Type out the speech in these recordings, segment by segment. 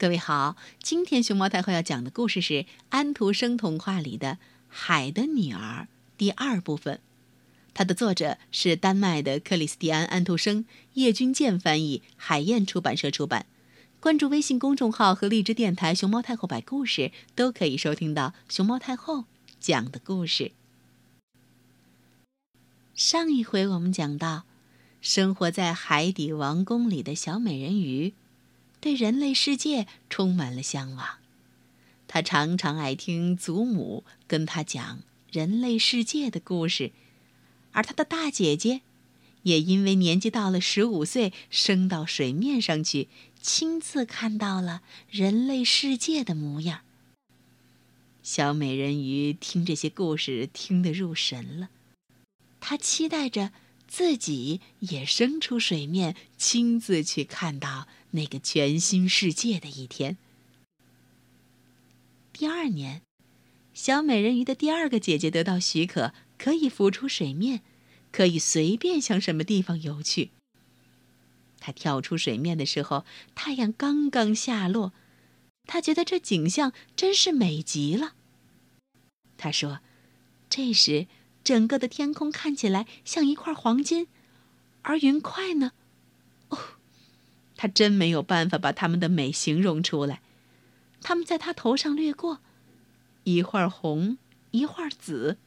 各位好，今天熊猫太后要讲的故事是安徒生童话里的《海的女儿》第二部分。它的作者是丹麦的克里斯蒂安·安徒生，叶君健翻译，海燕出版社出版。关注微信公众号和荔枝电台“熊猫太后摆故事”，都可以收听到熊猫太后讲的故事。上一回我们讲到，生活在海底王宫里的小美人鱼。对人类世界充满了向往，他常常爱听祖母跟他讲人类世界的故事，而他的大姐姐，也因为年纪到了十五岁，升到水面上去，亲自看到了人类世界的模样。小美人鱼听这些故事听得入神了，她期待着。自己也升出水面，亲自去看到那个全新世界的一天。第二年，小美人鱼的第二个姐姐得到许可，可以浮出水面，可以随便向什么地方游去。她跳出水面的时候，太阳刚刚下落，她觉得这景象真是美极了。她说：“这时。”整个的天空看起来像一块黄金，而云块呢？哦，他真没有办法把它们的美形容出来。它们在他头上掠过，一会儿红，一会儿紫。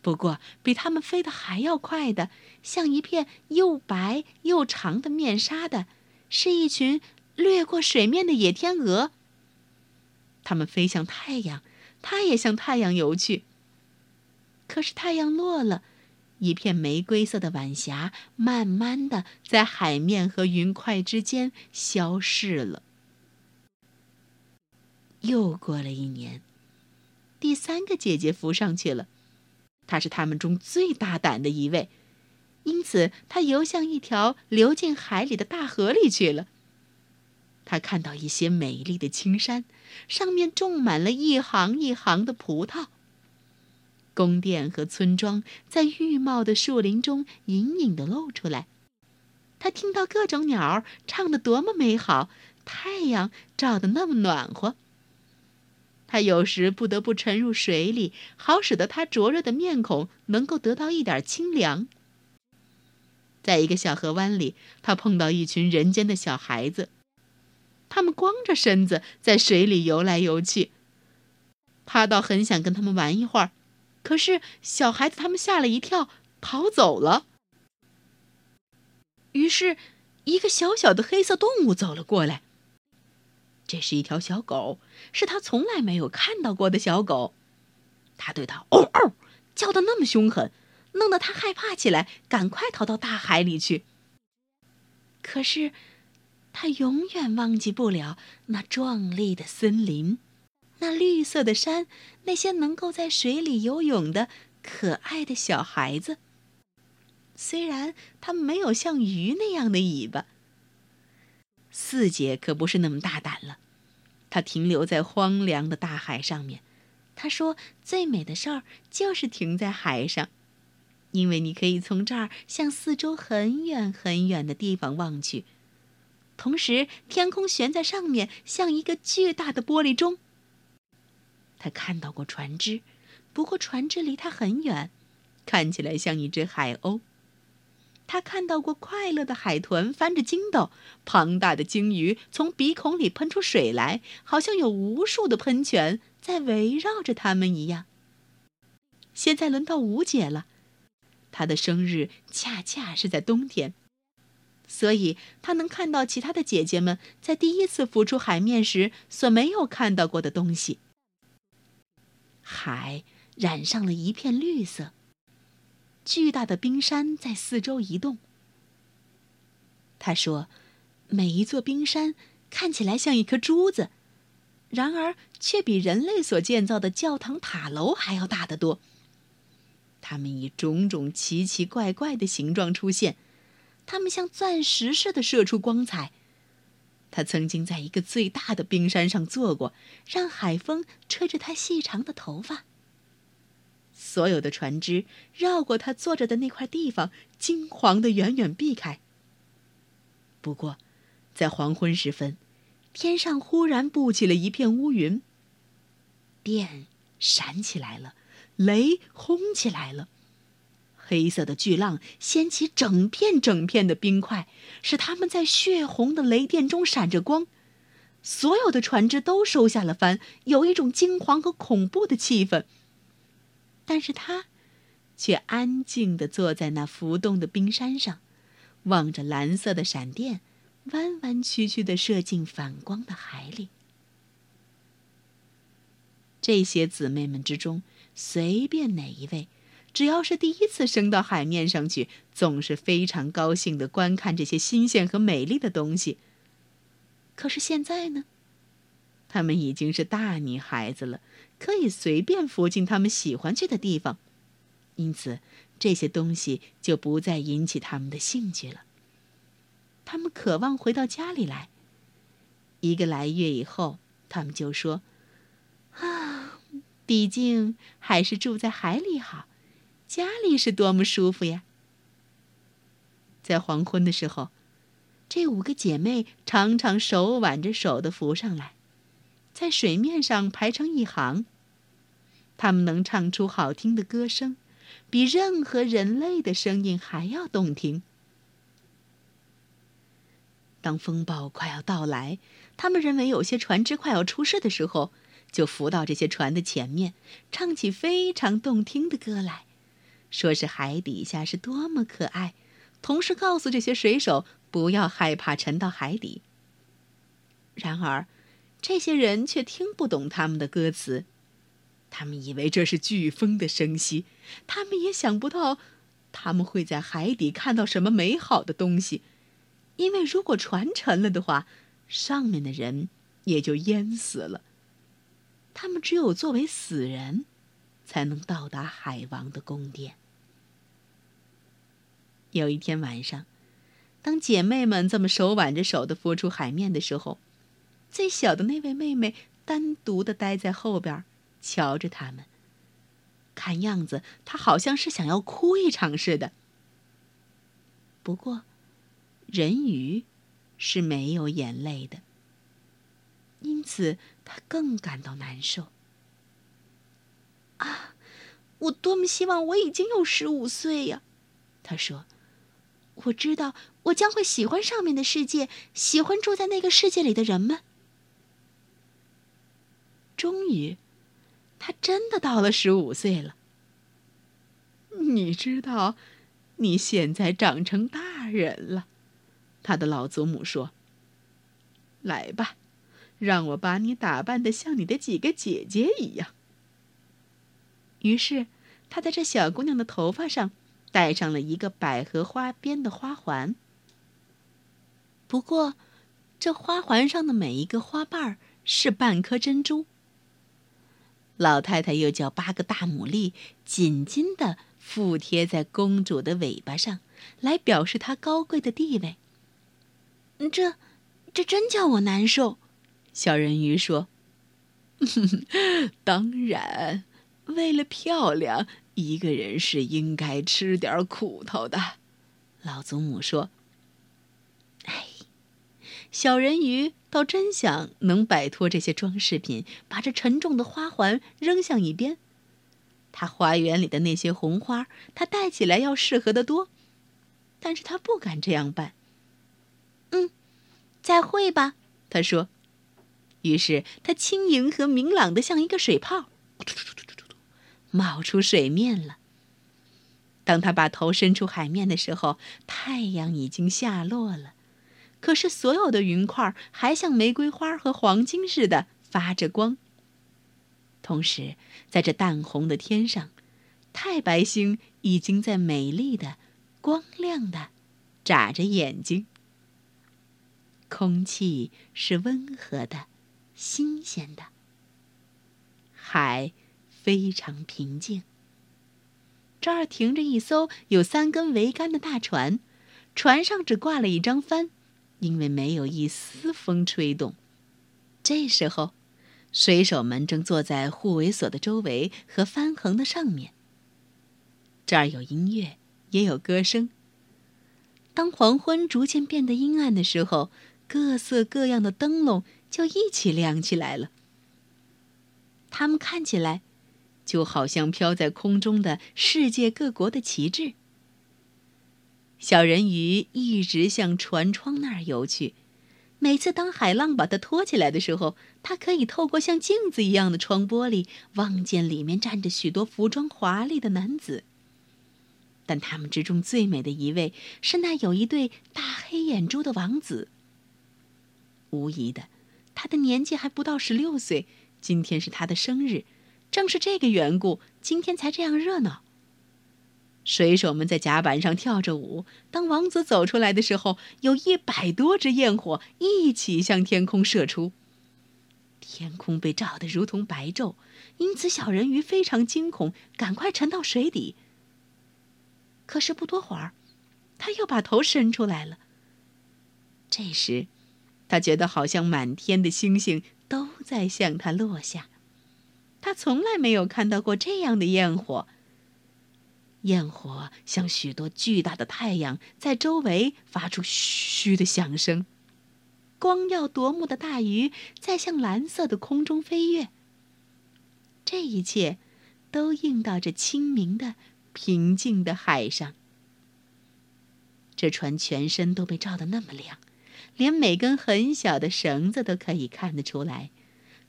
不过，比它们飞得还要快的，像一片又白又长的面纱的，是一群掠过水面的野天鹅。它们飞向太阳，它也向太阳游去。可是太阳落了，一片玫瑰色的晚霞慢慢的在海面和云块之间消逝了。又过了一年，第三个姐姐浮上去了，她是他们中最大胆的一位，因此她游向一条流进海里的大河里去了。她看到一些美丽的青山，上面种满了一行一行的葡萄。宫殿和村庄在郁茂的树林中隐隐的露出来。他听到各种鸟儿唱得多么美好，太阳照得那么暖和。他有时不得不沉入水里，好使得他灼热的面孔能够得到一点清凉。在一个小河湾里，他碰到一群人间的小孩子，他们光着身子在水里游来游去。他倒很想跟他们玩一会儿。可是小孩子他们吓了一跳，逃走了。于是，一个小小的黑色动物走了过来。这是一条小狗，是他从来没有看到过的小狗。他对它嗷嗷叫的那么凶狠，弄得他害怕起来，赶快逃到大海里去。可是，他永远忘记不了那壮丽的森林。那绿色的山，那些能够在水里游泳的可爱的小孩子。虽然他没有像鱼那样的尾巴，四姐可不是那么大胆了。她停留在荒凉的大海上面。她说：“最美的事儿就是停在海上，因为你可以从这儿向四周很远很远的地方望去，同时天空悬在上面，像一个巨大的玻璃钟。”他看到过船只，不过船只离他很远，看起来像一只海鸥。他看到过快乐的海豚翻着筋斗，庞大的鲸鱼从鼻孔里喷出水来，好像有无数的喷泉在围绕着它们一样。现在轮到吴姐了，她的生日恰恰是在冬天，所以她能看到其他的姐姐们在第一次浮出海面时所没有看到过的东西。海染上了一片绿色。巨大的冰山在四周移动。他说：“每一座冰山看起来像一颗珠子，然而却比人类所建造的教堂塔楼还要大得多。它们以种种奇奇怪怪的形状出现，它们像钻石似的射出光彩。”他曾经在一个最大的冰山上坐过，让海风吹着他细长的头发。所有的船只绕过他坐着的那块地方，惊惶的远远避开。不过，在黄昏时分，天上忽然布起了一片乌云。电闪起来了，雷轰起来了，黑色的巨浪掀起整片整片的冰块，使它们在血红的雷电中闪着光。所有的船只都收下了帆，有一种惊惶和恐怖的气氛。但是他，却安静地坐在那浮动的冰山上，望着蓝色的闪电，弯弯曲曲地射进反光的海里。这些姊妹们之中，随便哪一位，只要是第一次升到海面上去，总是非常高兴地观看这些新鲜和美丽的东西。可是现在呢？他们已经是大女孩子了，可以随便浮进他们喜欢去的地方，因此这些东西就不再引起他们的兴趣了。他们渴望回到家里来。一个来月以后，他们就说：“啊，毕竟还是住在海里好，家里是多么舒服呀！”在黄昏的时候。这五个姐妹常常手挽着手的浮上来，在水面上排成一行。她们能唱出好听的歌声，比任何人类的声音还要动听。当风暴快要到来，他们认为有些船只快要出事的时候，就浮到这些船的前面，唱起非常动听的歌来，说是海底下是多么可爱，同时告诉这些水手。不要害怕沉到海底。然而，这些人却听不懂他们的歌词，他们以为这是飓风的声息，他们也想不到他们会在海底看到什么美好的东西，因为如果船沉了的话，上面的人也就淹死了。他们只有作为死人，才能到达海王的宫殿。有一天晚上。当姐妹们这么手挽着手的浮出海面的时候，最小的那位妹妹单独的待在后边，瞧着他们。看样子，她好像是想要哭一场似的。不过，人鱼是没有眼泪的，因此她更感到难受。啊，我多么希望我已经有十五岁呀！她说。我知道，我将会喜欢上面的世界，喜欢住在那个世界里的人们。终于，他真的到了十五岁了。你知道，你现在长成大人了，他的老祖母说：“来吧，让我把你打扮的像你的几个姐姐一样。”于是，他在这小姑娘的头发上。戴上了一个百合花边的花环。不过，这花环上的每一个花瓣是半颗珍珠。老太太又叫八个大牡蛎紧紧地附贴在公主的尾巴上，来表示她高贵的地位。这，这真叫我难受。小人鱼说：“ 当然，为了漂亮。”一个人是应该吃点苦头的，老祖母说。哎，小人鱼倒真想能摆脱这些装饰品，把这沉重的花环扔向一边。他花园里的那些红花，他戴起来要适合得多，但是他不敢这样办。嗯，再会吧，他说。于是他轻盈和明朗的像一个水泡。冒出水面了。当他把头伸出海面的时候，太阳已经下落了，可是所有的云块还像玫瑰花和黄金似的发着光。同时，在这淡红的天上，太白星已经在美丽的、光亮的眨着眼睛。空气是温和的、新鲜的，海。非常平静。这儿停着一艘有三根桅杆的大船，船上只挂了一张帆，因为没有一丝风吹动。这时候，水手们正坐在护卫所的周围和帆横的上面。这儿有音乐，也有歌声。当黄昏逐渐变得阴暗的时候，各色各样的灯笼就一起亮起来了。它们看起来，就好像飘在空中的世界各国的旗帜。小人鱼一直向船窗那儿游去，每次当海浪把它拖起来的时候，它可以透过像镜子一样的窗玻璃，望见里面站着许多服装华丽的男子。但他们之中最美的一位是那有一对大黑眼珠的王子。无疑的，他的年纪还不到十六岁，今天是他的生日，正是这个缘故，今天才这样热闹。水手们在甲板上跳着舞。当王子走出来的时候，有一百多只焰火一起向天空射出，天空被照得如同白昼，因此小人鱼非常惊恐，赶快沉到水底。可是不多会儿，他又把头伸出来了。这时，他觉得好像满天的星星都在向他落下。他从来没有看到过这样的焰火。焰火像许多巨大的太阳，在周围发出嘘的响声。光耀夺目的大鱼在向蓝色的空中飞跃。这一切，都映到这清明的。平静的海上，这船全身都被照得那么亮，连每根很小的绳子都可以看得出来。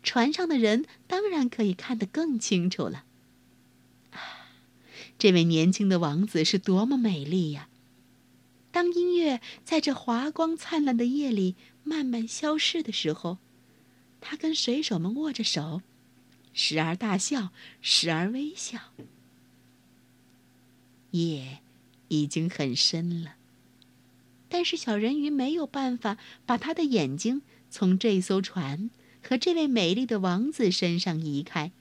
船上的人当然可以看得更清楚了。啊，这位年轻的王子是多么美丽呀！当音乐在这华光灿烂的夜里慢慢消逝的时候，他跟水手们握着手，时而大笑，时而微笑。夜已经很深了，但是小人鱼没有办法把他的眼睛从这艘船和这位美丽的王子身上移开。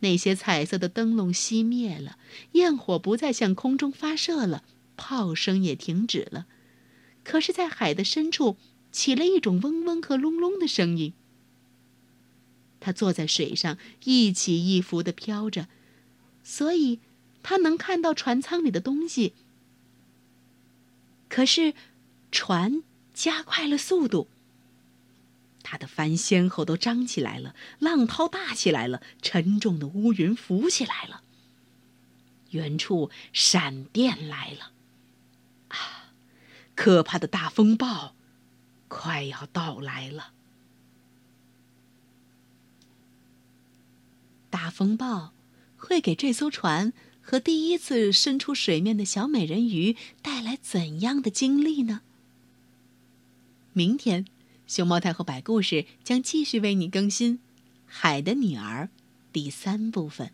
那些彩色的灯笼熄灭了，焰火不再向空中发射了，炮声也停止了。可是，在海的深处起了一种嗡嗡和隆隆的声音。他坐在水上，一起一伏的飘着，所以。他能看到船舱里的东西，可是船加快了速度。他的帆先后都张起来了，浪涛大起来了，沉重的乌云浮起来了。远处闪电来了，啊，可怕的大风暴快要到来了。大风暴会给这艘船。和第一次伸出水面的小美人鱼带来怎样的经历呢？明天，熊猫太后摆故事将继续为你更新《海的女儿》第三部分。